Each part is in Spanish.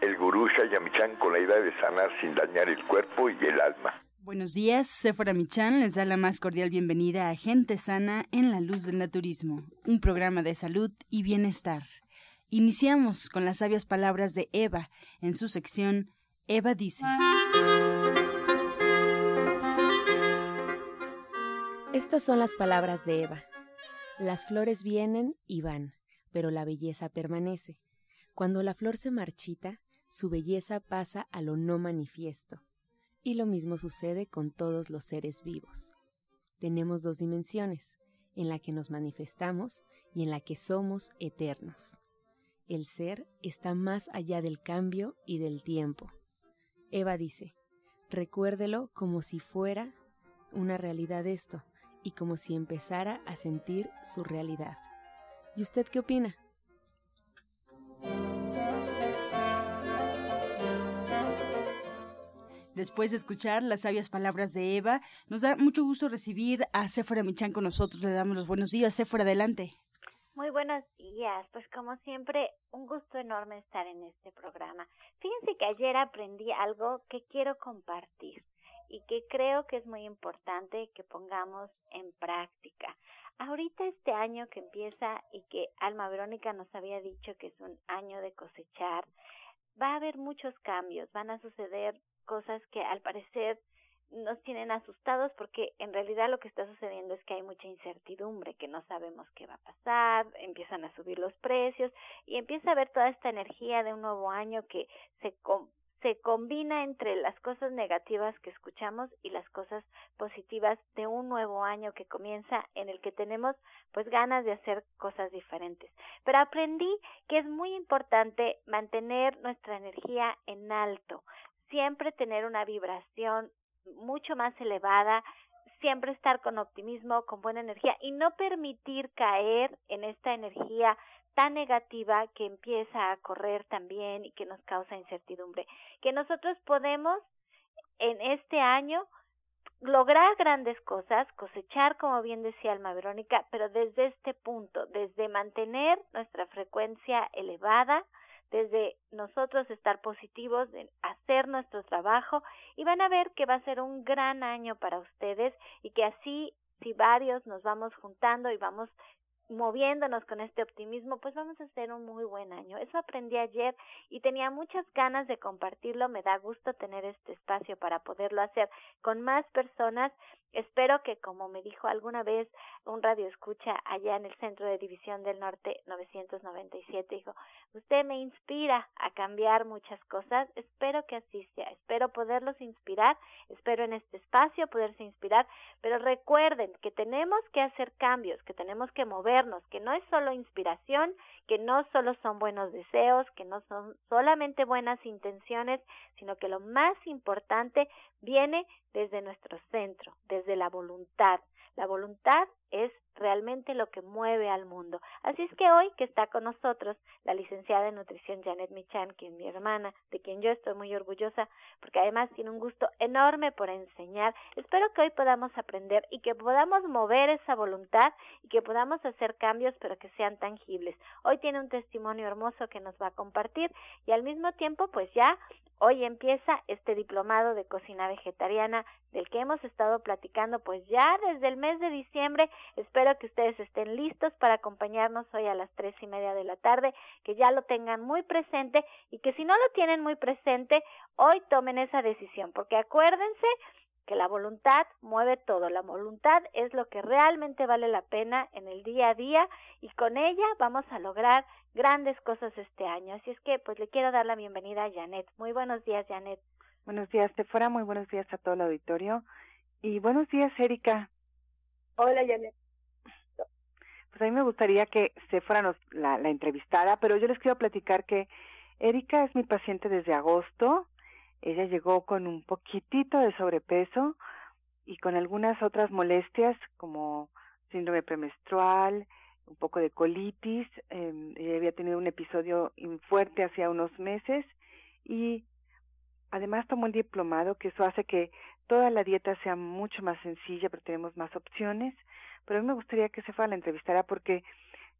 el gurú Shayamichan con la idea de sanar sin dañar el cuerpo y el alma. Buenos días, Sephora Michan les da la más cordial bienvenida a Gente Sana en la Luz del Naturismo, un programa de salud y bienestar. Iniciamos con las sabias palabras de Eva en su sección Eva dice. Estas son las palabras de Eva. Las flores vienen y van, pero la belleza permanece. Cuando la flor se marchita, su belleza pasa a lo no manifiesto. Y lo mismo sucede con todos los seres vivos. Tenemos dos dimensiones, en la que nos manifestamos y en la que somos eternos. El ser está más allá del cambio y del tiempo. Eva dice, recuérdelo como si fuera una realidad esto y como si empezara a sentir su realidad. ¿Y usted qué opina? Después de escuchar las sabias palabras de Eva, nos da mucho gusto recibir a Sephora Michan con nosotros. Le damos los buenos días. Sephora, adelante. Muy buenos días. Pues como siempre, un gusto enorme estar en este programa. Fíjense que ayer aprendí algo que quiero compartir y que creo que es muy importante que pongamos en práctica. Ahorita este año que empieza y que Alma Verónica nos había dicho que es un año de cosechar, va a haber muchos cambios, van a suceder cosas que al parecer nos tienen asustados porque en realidad lo que está sucediendo es que hay mucha incertidumbre, que no sabemos qué va a pasar, empiezan a subir los precios y empieza a haber toda esta energía de un nuevo año que se se combina entre las cosas negativas que escuchamos y las cosas positivas de un nuevo año que comienza en el que tenemos pues ganas de hacer cosas diferentes. Pero aprendí que es muy importante mantener nuestra energía en alto, siempre tener una vibración mucho más elevada, siempre estar con optimismo, con buena energía y no permitir caer en esta energía tan negativa que empieza a correr también y que nos causa incertidumbre. Que nosotros podemos en este año lograr grandes cosas, cosechar, como bien decía Alma Verónica, pero desde este punto, desde mantener nuestra frecuencia elevada, desde nosotros estar positivos, de hacer nuestro trabajo y van a ver que va a ser un gran año para ustedes y que así si varios nos vamos juntando y vamos moviéndonos con este optimismo, pues vamos a hacer un muy buen año. Eso aprendí ayer y tenía muchas ganas de compartirlo. Me da gusto tener este espacio para poderlo hacer con más personas. Espero que, como me dijo alguna vez un radio escucha allá en el Centro de División del Norte 997, dijo, usted me inspira a cambiar muchas cosas. Espero que así sea. Espero poderlos inspirar. Espero en este espacio poderse inspirar. Pero recuerden que tenemos que hacer cambios, que tenemos que mover que no es solo inspiración, que no solo son buenos deseos, que no son solamente buenas intenciones, sino que lo más importante viene desde nuestro centro, desde la voluntad. La voluntad es realmente lo que mueve al mundo. Así es que hoy que está con nosotros la licenciada en nutrición Janet Michan, que es mi hermana, de quien yo estoy muy orgullosa, porque además tiene un gusto enorme por enseñar. Espero que hoy podamos aprender y que podamos mover esa voluntad y que podamos hacer cambios, pero que sean tangibles. Hoy tiene un testimonio hermoso que nos va a compartir y al mismo tiempo, pues ya Hoy empieza este diplomado de cocina vegetariana del que hemos estado platicando pues ya desde el mes de diciembre. Espero que ustedes estén listos para acompañarnos hoy a las tres y media de la tarde, que ya lo tengan muy presente y que si no lo tienen muy presente, hoy tomen esa decisión, porque acuérdense que la voluntad mueve todo, la voluntad es lo que realmente vale la pena en el día a día y con ella vamos a lograr grandes cosas este año. Así es que pues le quiero dar la bienvenida a Janet. Muy buenos días, Janet. Buenos días, Tefora, muy buenos días a todo el auditorio y buenos días, Erika. Hola, Janet. Pues a mí me gustaría que Sephora nos la, la entrevistara, pero yo les quiero platicar que Erika es mi paciente desde agosto ella llegó con un poquitito de sobrepeso y con algunas otras molestias como síndrome premenstrual, un poco de colitis, eh, ella había tenido un episodio fuerte hacía unos meses y además tomó el diplomado, que eso hace que toda la dieta sea mucho más sencilla, pero tenemos más opciones. Pero a mí me gustaría que se fuera a la entrevistara porque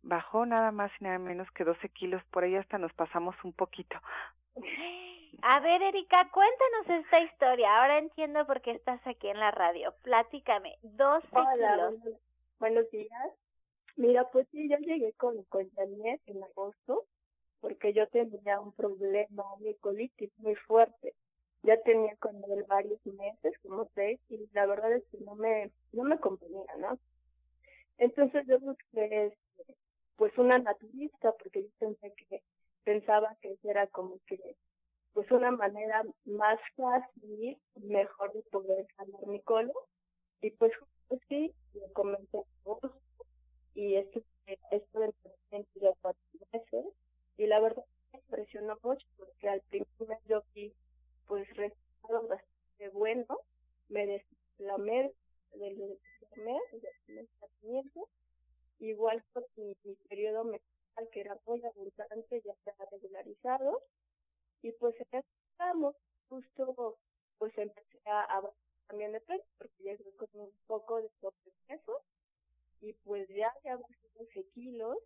bajó nada más y nada menos que 12 kilos, por ahí hasta nos pasamos un poquito. A ver, Erika, cuéntanos esta historia. Ahora entiendo por qué estás aquí en la radio. Platícame, 12 Hola, Buenos, días. Mira, pues sí, yo llegué con, con Janet en agosto porque yo tenía un problema de colitis muy fuerte. Ya tenía con él varios meses, como seis, y la verdad es que no me, no me convenía, ¿no? Entonces yo busqué este, pues una naturista porque yo pensé que pensaba que era como que pues una manera más fácil mejor de poder sanar mi colon y pues, pues sí me comencé y esto esto del tratamiento ya cuatro meses y la verdad me impresionó mucho porque al primer mes yo vi pues resultados bastante buenos me desplomé del, tratamiento igual con mi, periodo menstrual que era muy abundante ya ha regularizado. Y pues estamos justo pues empecé a, a también de peso porque llegué con un poco de sobrepeso. Y pues ya ya bajé 12 kilos.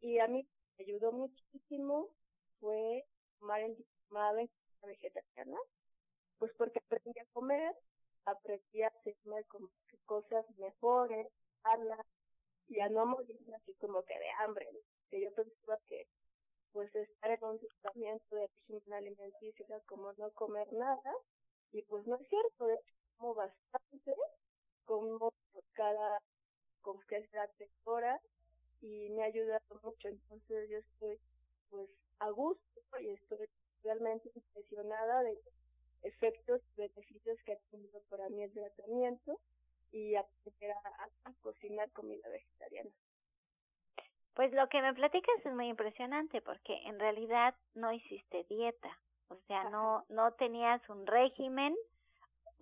Y a mí me ayudó muchísimo fue tomar el diplomado en vegetariana pues porque aprendí a comer aprendí a hacerme como cosas mejores sanas y a no morir así como que de hambre que yo pensaba que pues estar en un tratamiento de régimen alimenticio era como no comer nada y pues no es cierto como bastante como cada como que sea tres horas y me ha ayudado mucho. Entonces yo estoy pues a gusto y estoy realmente impresionada de efectos y beneficios que ha tenido para mí el tratamiento y aprender a, a cocinar comida vegetariana. Pues lo que me platicas es muy impresionante porque en realidad no hiciste dieta, o sea, no no tenías un régimen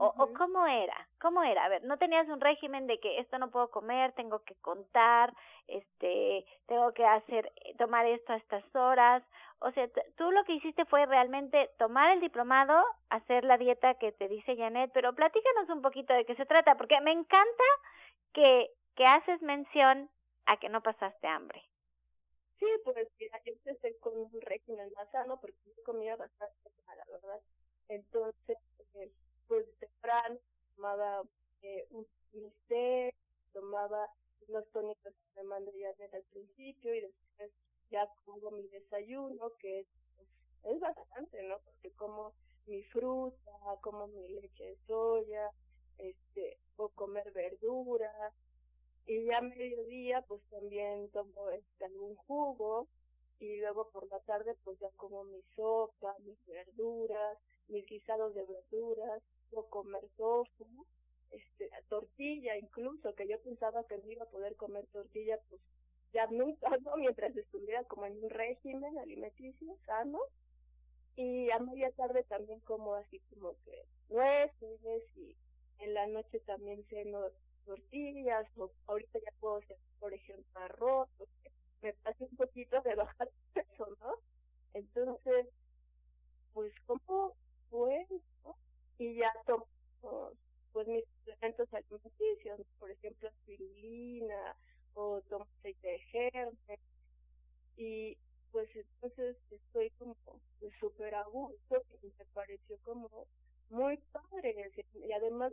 o, o cómo era, cómo era, a ver, no tenías un régimen de que esto no puedo comer, tengo que contar, este, tengo que hacer tomar esto a estas horas, o sea, tú lo que hiciste fue realmente tomar el diplomado, hacer la dieta que te dice Janet, pero platícanos un poquito de qué se trata, porque me encanta que que haces mención a que no pasaste hambre. Sí, pues mira, yo empecé con un régimen más sano porque yo comía bastante la verdad. Entonces, eh, pues temprano tomaba eh, un té, tomaba los tónicos que me mandé ya desde el principio y después ya como mi desayuno, que es, pues, es bastante, ¿no? Porque como mi fruta, como mi leche de soya, este, puedo comer verduras, y ya a mediodía pues también tomo este, algún jugo y luego por la tarde pues ya como mi sopa, mis verduras, mis guisados de verduras, o comer tofu, este, tortilla incluso, que yo pensaba que no iba a poder comer tortilla, pues ya nunca, ¿no? Mientras estuviera como en un régimen alimenticio sano. Y a media tarde también como así como que nueces y en la noche también ceno tortillas, o ahorita ya puedo hacer, por ejemplo, arroz, me pasé un poquito de bajar peso, ¿no? Entonces, pues, ¿cómo fue? ¿no? Y ya tomo, pues, mis suplementos alimenticios, por ejemplo, spirulina, o tomo aceite de germen, y pues entonces estoy como súper a gusto y me pareció como muy padre y además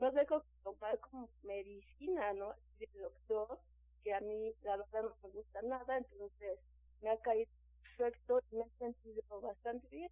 no dejo tomar como medicina, ¿no? El doctor, que a mí la verdad no me gusta nada, entonces me ha caído perfecto y me he sentido bastante bien.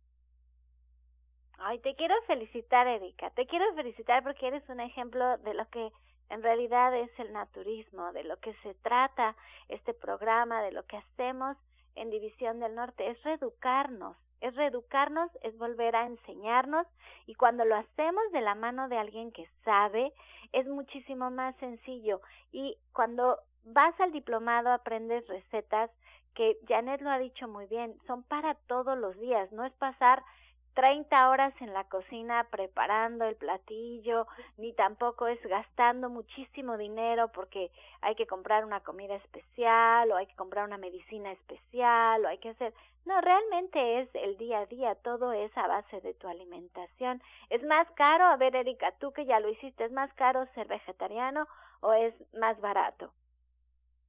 Ay, te quiero felicitar, Erika. Te quiero felicitar porque eres un ejemplo de lo que en realidad es el naturismo, de lo que se trata este programa, de lo que hacemos en División del Norte, es reeducarnos, es reeducarnos, es volver a enseñarnos y cuando lo hacemos de la mano de alguien que sabe, es muchísimo más sencillo. Y cuando vas al diplomado aprendes recetas que Janet lo ha dicho muy bien, son para todos los días, no es pasar 30 horas en la cocina preparando el platillo, ni tampoco es gastando muchísimo dinero porque hay que comprar una comida especial o hay que comprar una medicina especial o hay que hacer... No, realmente es el día a día, todo es a base de tu alimentación. ¿Es más caro? A ver, Erika, tú que ya lo hiciste, ¿es más caro ser vegetariano o es más barato?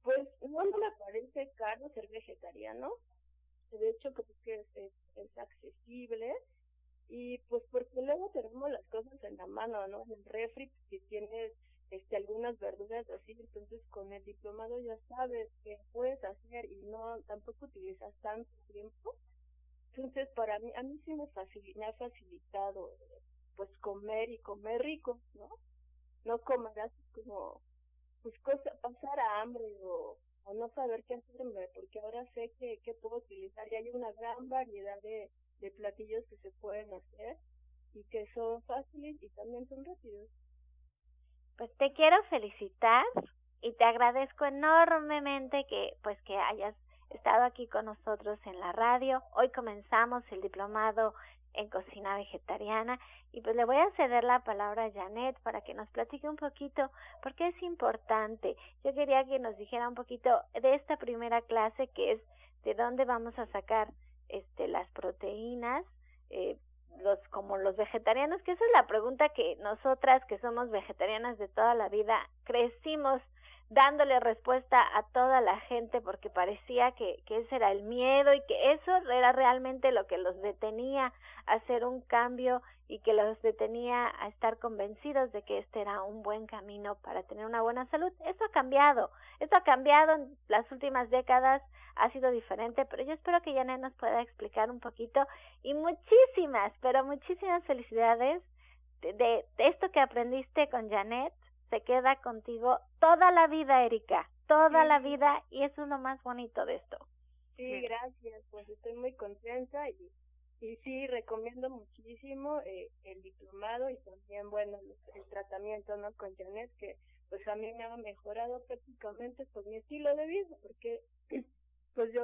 Pues no, me parece caro ser vegetariano. De hecho, creo que es accesible y pues porque luego tenemos las cosas en la mano, ¿no? En el refri, si tienes este algunas verduras así, entonces con el diplomado ya sabes qué puedes hacer y no tampoco utilizas tanto tiempo. Entonces para mí, a mí sí me, ha facilitado pues comer y comer rico, ¿no? No comer así como pues cosa, pasar a hambre o, o no saber qué hacerme, porque ahora sé que, que puedo utilizar y hay una gran variedad de de platillos que se pueden hacer y que son fáciles y también son rápidos. Pues te quiero felicitar y te agradezco enormemente que pues que hayas estado aquí con nosotros en la radio. Hoy comenzamos el diplomado en cocina vegetariana y pues le voy a ceder la palabra a Janet para que nos platique un poquito porque es importante. Yo quería que nos dijera un poquito de esta primera clase que es de dónde vamos a sacar este, las proteínas, eh, los como los vegetarianos, que esa es la pregunta que nosotras que somos vegetarianas de toda la vida crecimos dándole respuesta a toda la gente porque parecía que, que ese era el miedo y que eso era realmente lo que los detenía a hacer un cambio y que los detenía a estar convencidos de que este era un buen camino para tener una buena salud. Eso ha cambiado, eso ha cambiado en las últimas décadas, ha sido diferente, pero yo espero que Janet nos pueda explicar un poquito. Y muchísimas, pero muchísimas felicidades de, de esto que aprendiste con Janet. Se queda contigo toda la vida, Erika, toda la vida y eso es lo más bonito de esto. Sí, gracias, pues estoy muy contenta y, y sí, recomiendo muchísimo eh, el diplomado y también, bueno, el, tratamiento ¿no? con Janet, que pues a mí me ha mejorado prácticamente pues mi estilo de vida, porque pues yo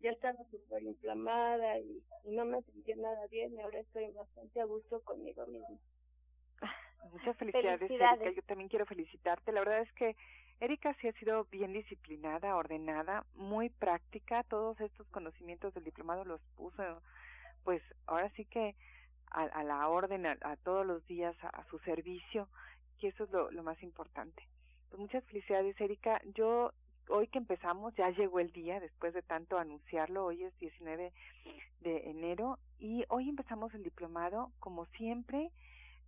ya estaba súper inflamada y, y no me sentía nada bien y ahora estoy bastante a gusto conmigo misma. Muchas felicidades, Erika. Yo también quiero felicitarte. La verdad es que Erika sí ha sido bien disciplinada, ordenada, muy práctica. Todos estos conocimientos del diplomado los puso, pues ahora sí que a, a la orden, a, todos los días, a, su servicio, que eso es lo, lo más importante. Pues muchas felicidades, Erika. Yo hoy que empezamos, ya llegó el día, después de tanto anunciarlo, hoy es 19 de enero, y hoy empezamos el diplomado, como siempre,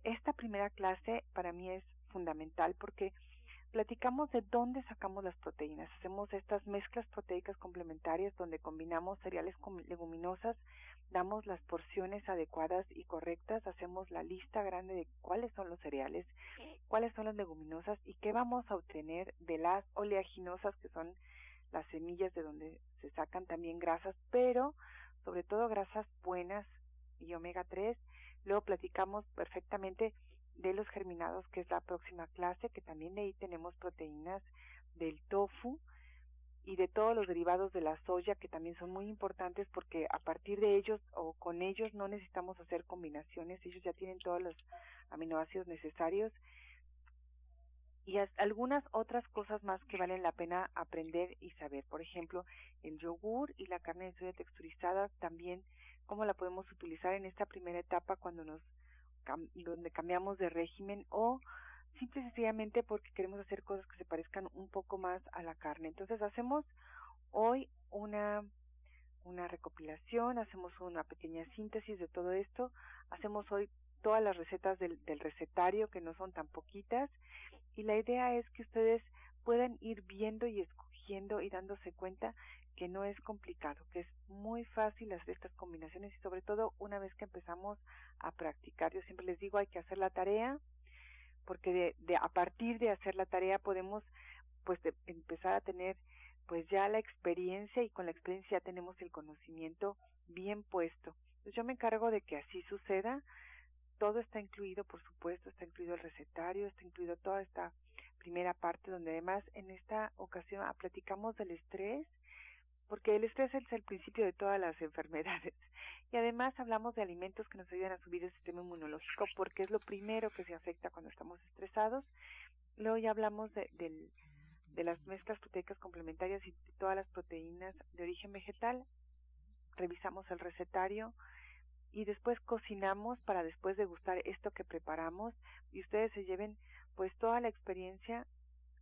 esta primera clase para mí es fundamental porque platicamos de dónde sacamos las proteínas. Hacemos estas mezclas proteicas complementarias donde combinamos cereales con leguminosas, damos las porciones adecuadas y correctas, hacemos la lista grande de cuáles son los cereales, cuáles son las leguminosas y qué vamos a obtener de las oleaginosas que son las semillas de donde se sacan también grasas, pero sobre todo grasas buenas y omega 3 Luego platicamos perfectamente de los germinados, que es la próxima clase, que también ahí tenemos proteínas del tofu y de todos los derivados de la soya, que también son muy importantes porque a partir de ellos o con ellos no necesitamos hacer combinaciones, ellos ya tienen todos los aminoácidos necesarios y algunas otras cosas más que valen la pena aprender y saber. Por ejemplo, el yogur y la carne de soya texturizada también cómo la podemos utilizar en esta primera etapa cuando nos donde cambiamos de régimen o simple porque queremos hacer cosas que se parezcan un poco más a la carne. Entonces hacemos hoy una una recopilación, hacemos una pequeña síntesis de todo esto, hacemos hoy todas las recetas del, del recetario que no son tan poquitas y la idea es que ustedes puedan ir viendo y escogiendo y dándose cuenta que no es complicado, que es muy fácil hacer estas combinaciones y sobre todo una vez que empezamos a practicar. Yo siempre les digo hay que hacer la tarea porque de, de a partir de hacer la tarea podemos pues de, empezar a tener pues ya la experiencia y con la experiencia tenemos el conocimiento bien puesto. Yo me encargo de que así suceda. Todo está incluido, por supuesto, está incluido el recetario, está incluido toda esta primera parte donde además en esta ocasión platicamos del estrés porque el estrés es el principio de todas las enfermedades. Y además hablamos de alimentos que nos ayudan a subir el sistema inmunológico porque es lo primero que se afecta cuando estamos estresados. Luego ya hablamos de, de las mezclas proteicas complementarias y todas las proteínas de origen vegetal. Revisamos el recetario y después cocinamos para después degustar esto que preparamos y ustedes se lleven pues toda la experiencia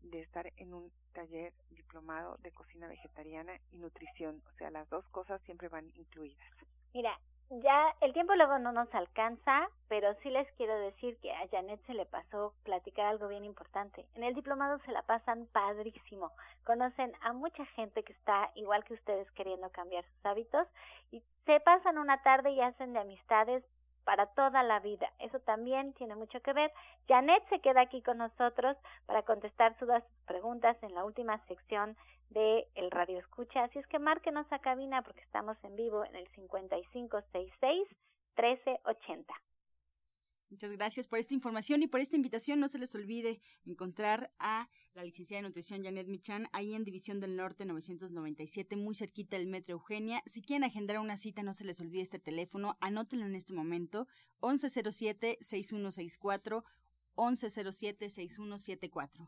de estar en un taller diplomado de cocina vegetariana y nutrición. O sea, las dos cosas siempre van incluidas. Mira, ya el tiempo luego no nos alcanza, pero sí les quiero decir que a Janet se le pasó platicar algo bien importante. En el diplomado se la pasan padrísimo. Conocen a mucha gente que está igual que ustedes queriendo cambiar sus hábitos y se pasan una tarde y hacen de amistades para toda la vida. Eso también tiene mucho que ver. Janet se queda aquí con nosotros para contestar todas sus preguntas en la última sección de el Radio Escucha. Así es que márquenos a cabina porque estamos en vivo en el 5566 1380. Muchas gracias por esta información y por esta invitación. No se les olvide encontrar a la licenciada de nutrición Janet Michan ahí en División del Norte 997, muy cerquita del Metro Eugenia. Si quieren agendar una cita, no se les olvide este teléfono. Anótenlo en este momento: 1107-6164, 1107-6174.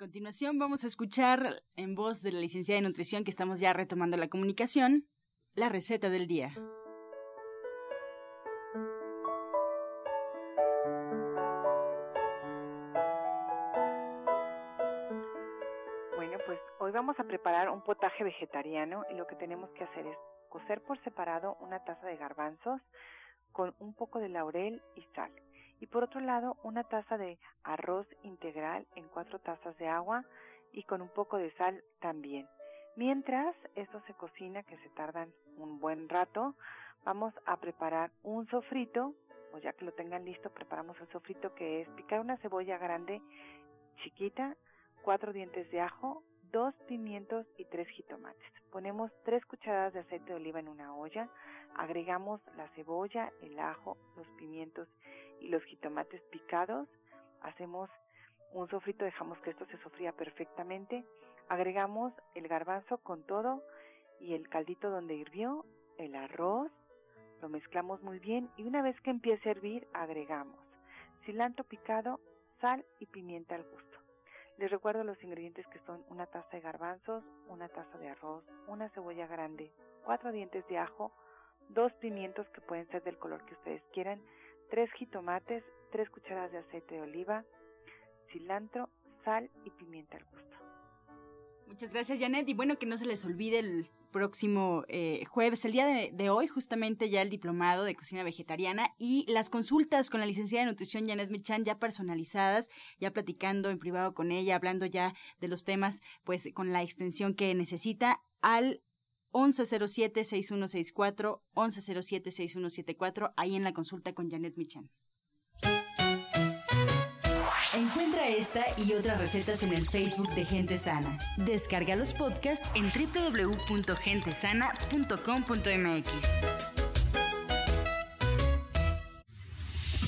continuación vamos a escuchar en voz de la licenciada de nutrición que estamos ya retomando la comunicación, la receta del día. Bueno, pues hoy vamos a preparar un potaje vegetariano y lo que tenemos que hacer es cocer por separado una taza de garbanzos con un poco de laurel y sal y por otro lado una taza de arroz integral en cuatro tazas de agua y con un poco de sal también. Mientras esto se cocina, que se tardan un buen rato, vamos a preparar un sofrito, o ya que lo tengan listo, preparamos el sofrito que es picar una cebolla grande, chiquita, cuatro dientes de ajo, dos pimientos y tres jitomates. Ponemos tres cucharadas de aceite de oliva en una olla, agregamos la cebolla, el ajo, los pimientos y los jitomates picados. Hacemos un sofrito, dejamos que esto se sofría perfectamente. Agregamos el garbanzo con todo y el caldito donde hirvió, el arroz, lo mezclamos muy bien y una vez que empiece a hervir agregamos cilantro picado, sal y pimienta al gusto. Les recuerdo los ingredientes que son una taza de garbanzos, una taza de arroz, una cebolla grande, cuatro dientes de ajo, dos pimientos que pueden ser del color que ustedes quieran, tres jitomates, tres cucharadas de aceite de oliva, cilantro, sal y pimienta al gusto. Muchas gracias, Janet. Y bueno, que no se les olvide el próximo eh, jueves, el día de, hoy, justamente ya el diplomado de cocina vegetariana y las consultas con la licenciada de nutrición Janet Michan ya personalizadas, ya platicando en privado con ella, hablando ya de los temas, pues con la extensión que necesita al 1107-6164, 1107-6174, ahí en la consulta con Janet Michan. Encuentra esta y otras recetas en el Facebook de Gente Sana. Descarga los podcasts en www.gentesana.com.mx.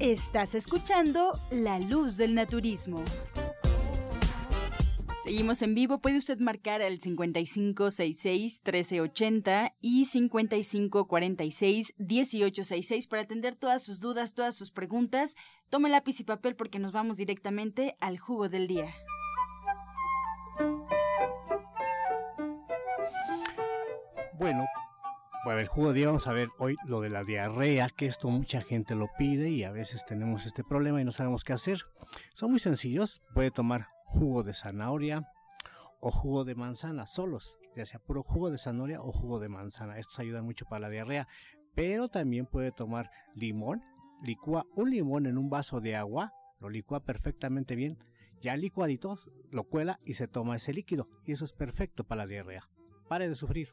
Estás escuchando La Luz del Naturismo. Seguimos en vivo. Puede usted marcar el 5566-1380 y 5546-1866 para atender todas sus dudas, todas sus preguntas. Tome lápiz y papel porque nos vamos directamente al jugo del día. Bueno, para el jugo de día vamos a ver hoy lo de la diarrea, que esto mucha gente lo pide y a veces tenemos este problema y no sabemos qué hacer. Son muy sencillos, puede tomar jugo de zanahoria o jugo de manzana solos, ya sea puro jugo de zanahoria o jugo de manzana. Estos ayudan mucho para la diarrea, pero también puede tomar limón, licúa un limón en un vaso de agua, lo licúa perfectamente bien, ya licuadito, lo cuela y se toma ese líquido y eso es perfecto para la diarrea. Pare de sufrir.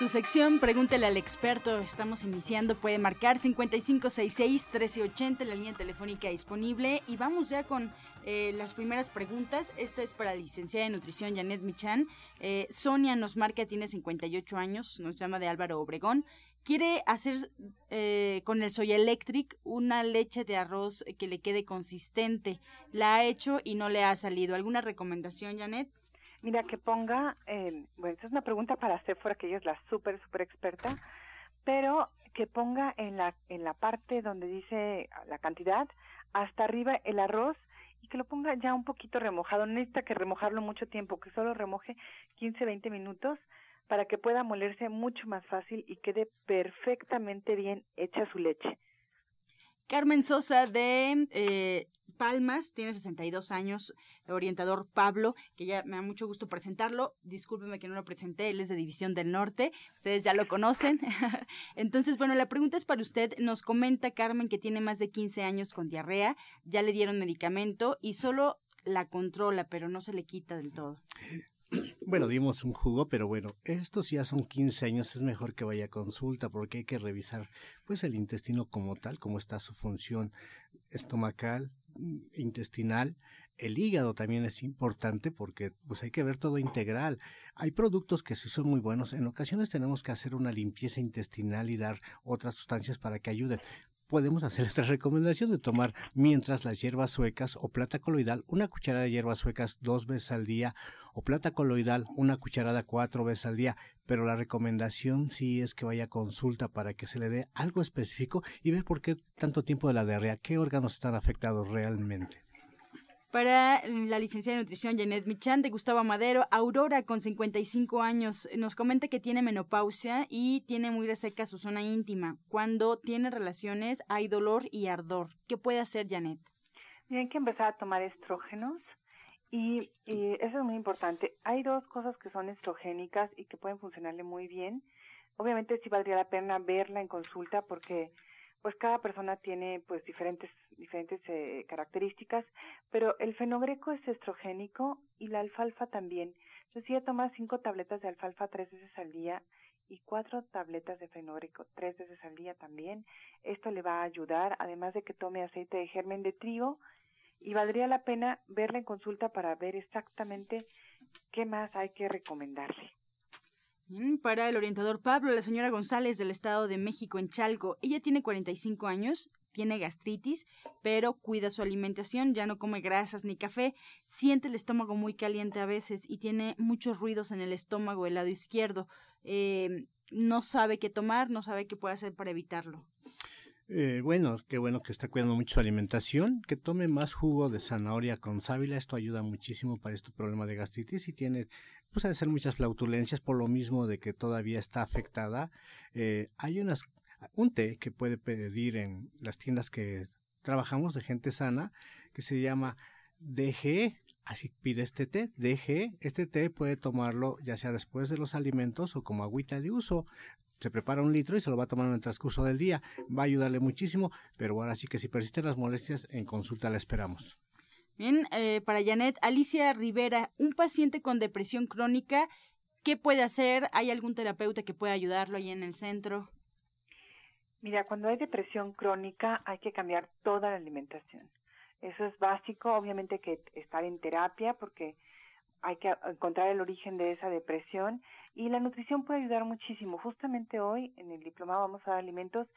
Su sección Pregúntele al experto. Estamos iniciando. Puede marcar 5566-1380, la línea telefónica disponible. Y vamos ya con eh, las primeras preguntas. Esta es para la licenciada de nutrición Janet Michan. Eh, Sonia nos marca, tiene 58 años, nos llama de Álvaro Obregón. Quiere hacer eh, con el Soya Electric una leche de arroz que le quede consistente. La ha hecho y no le ha salido. ¿Alguna recomendación, Janet? Mira, que ponga, eh, bueno, esta es una pregunta para Sephora, que ella es la súper, súper experta, pero que ponga en la, en la parte donde dice la cantidad, hasta arriba el arroz y que lo ponga ya un poquito remojado. No necesita que remojarlo mucho tiempo, que solo remoje 15, 20 minutos para que pueda molerse mucho más fácil y quede perfectamente bien hecha su leche. Carmen Sosa de eh, Palmas, tiene 62 años, orientador Pablo, que ya me da mucho gusto presentarlo. Discúlpeme que no lo presenté, él es de División del Norte, ustedes ya lo conocen. Entonces, bueno, la pregunta es para usted. Nos comenta Carmen que tiene más de 15 años con diarrea, ya le dieron medicamento y solo la controla, pero no se le quita del todo. Bueno, dimos un jugo, pero bueno, estos ya son 15 años, es mejor que vaya a consulta porque hay que revisar pues el intestino como tal, cómo está su función estomacal, intestinal, el hígado también es importante porque pues hay que ver todo integral. Hay productos que sí son muy buenos, en ocasiones tenemos que hacer una limpieza intestinal y dar otras sustancias para que ayuden, podemos hacer esta recomendación de tomar mientras las hierbas suecas o plata coloidal, una cucharada de hierbas suecas dos veces al día o plata coloidal, una cucharada cuatro veces al día. Pero la recomendación sí es que vaya a consulta para que se le dé algo específico y ver por qué tanto tiempo de la diarrea, qué órganos están afectados realmente. Para la licenciada de nutrición Janet Michan de Gustavo Madero, Aurora con 55 años nos comenta que tiene menopausia y tiene muy reseca su zona íntima. Cuando tiene relaciones hay dolor y ardor. ¿Qué puede hacer Janet? Tienen que empezar a tomar estrógenos y, y, eso es muy importante. Hay dos cosas que son estrogénicas y que pueden funcionarle muy bien. Obviamente sí valdría la pena verla en consulta porque pues cada persona tiene pues diferentes diferentes eh, características, pero el fenogreco es estrogénico y la alfalfa también. Ella toma cinco tabletas de alfalfa tres veces al día y cuatro tabletas de fenogreco tres veces al día también. Esto le va a ayudar, además de que tome aceite de germen de trigo y valdría la pena verla en consulta para ver exactamente qué más hay que recomendarle. Para el orientador Pablo, la señora González del Estado de México en Chalco, ella tiene 45 años, tiene gastritis, pero cuida su alimentación, ya no come grasas ni café, siente el estómago muy caliente a veces y tiene muchos ruidos en el estómago del lado izquierdo. Eh, no sabe qué tomar, no sabe qué puede hacer para evitarlo. Eh, bueno, qué bueno que está cuidando mucho su alimentación, que tome más jugo de zanahoria con sábila, esto ayuda muchísimo para este problema de gastritis y tiene, pues a ser muchas flautulencias por lo mismo de que todavía está afectada. Eh, hay unas, un té que puede pedir en las tiendas que trabajamos de gente sana, que se llama DG, así pide este té, DG, este té puede tomarlo ya sea después de los alimentos o como agüita de uso, se prepara un litro y se lo va a tomar en el transcurso del día. Va a ayudarle muchísimo, pero ahora sí que si persisten las molestias, en consulta la esperamos. Bien, eh, para Janet, Alicia Rivera, un paciente con depresión crónica, ¿qué puede hacer? ¿Hay algún terapeuta que pueda ayudarlo ahí en el centro? Mira, cuando hay depresión crónica hay que cambiar toda la alimentación. Eso es básico, obviamente que estar en terapia porque hay que encontrar el origen de esa depresión y la nutrición puede ayudar muchísimo. Justamente hoy en el diplomado vamos a dar alimentos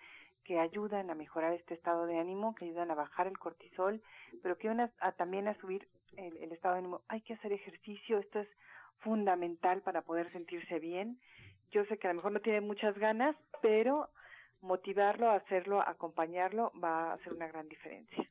que ayudan a mejorar este estado de ánimo, que ayudan a bajar el cortisol, pero que ayudan a, también a subir el, el estado de ánimo. Hay que hacer ejercicio, esto es fundamental para poder sentirse bien. Yo sé que a lo mejor no tiene muchas ganas, pero motivarlo hacerlo, acompañarlo, va a hacer una gran diferencia.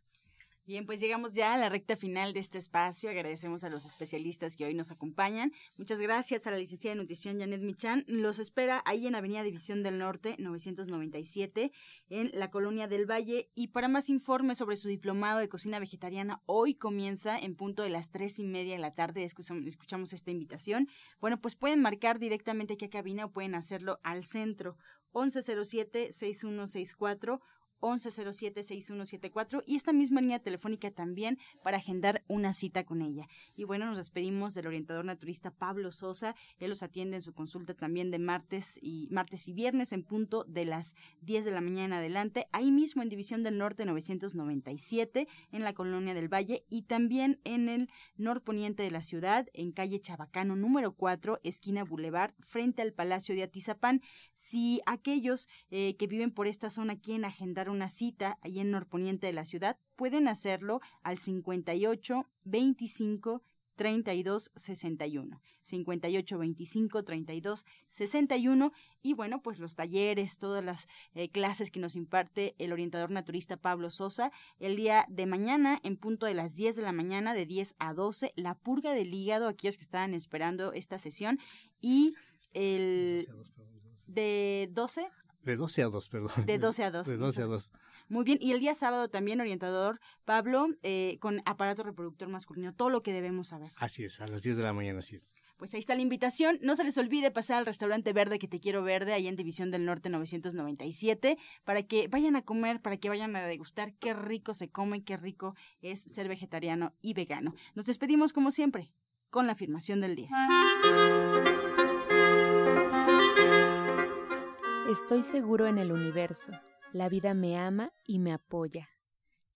Bien, pues llegamos ya a la recta final de este espacio. Agradecemos a los especialistas que hoy nos acompañan. Muchas gracias a la licenciada de nutrición Janet Michan. Los espera ahí en Avenida División del Norte, 997, en la Colonia del Valle. Y para más informes sobre su diplomado de cocina vegetariana, hoy comienza en punto de las tres y media de la tarde. Escuchamos, esta invitación. Bueno, pues pueden marcar directamente aquí a cabina o pueden hacerlo al centro 1107-6164 1107-6174 y esta misma línea telefónica también para agendar una cita con ella. Y bueno, nos despedimos del orientador naturista Pablo Sosa. Él los atiende en su consulta también de martes y martes y viernes en punto de las 10 de la mañana adelante, ahí mismo en División del Norte 997 en la Colonia del Valle y también en el norponiente de la ciudad en calle Chabacano número 4, esquina Boulevard, frente al Palacio de Atizapán. Si aquellos eh, que viven por esta zona quieren agendar una cita ahí en norponiente de la ciudad, pueden hacerlo al 58 25 32 61 58 25 32 61 y bueno pues los talleres todas las eh, clases que nos imparte el orientador naturista Pablo Sosa el día de mañana en punto de las 10 de la mañana de 10 a 12 la purga del hígado aquellos que estaban esperando esta sesión y el de 12 de 12 a 2, perdón. De 12 a 2. De 12 a 2. Muy bien. Y el día sábado también, orientador Pablo, eh, con aparato reproductor masculino, todo lo que debemos saber. Así es, a las 10 de la mañana, así es. Pues ahí está la invitación. No se les olvide pasar al restaurante verde que te quiero verde, ahí en División del Norte 997, para que vayan a comer, para que vayan a degustar qué rico se come, qué rico es ser vegetariano y vegano. Nos despedimos como siempre, con la afirmación del día. Estoy seguro en el universo. La vida me ama y me apoya.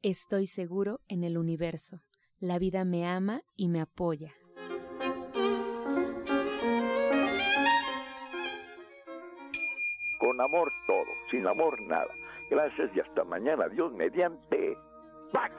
Estoy seguro en el universo. La vida me ama y me apoya. Con amor todo, sin amor nada. Gracias y hasta mañana. Dios mediante. ¡Pax!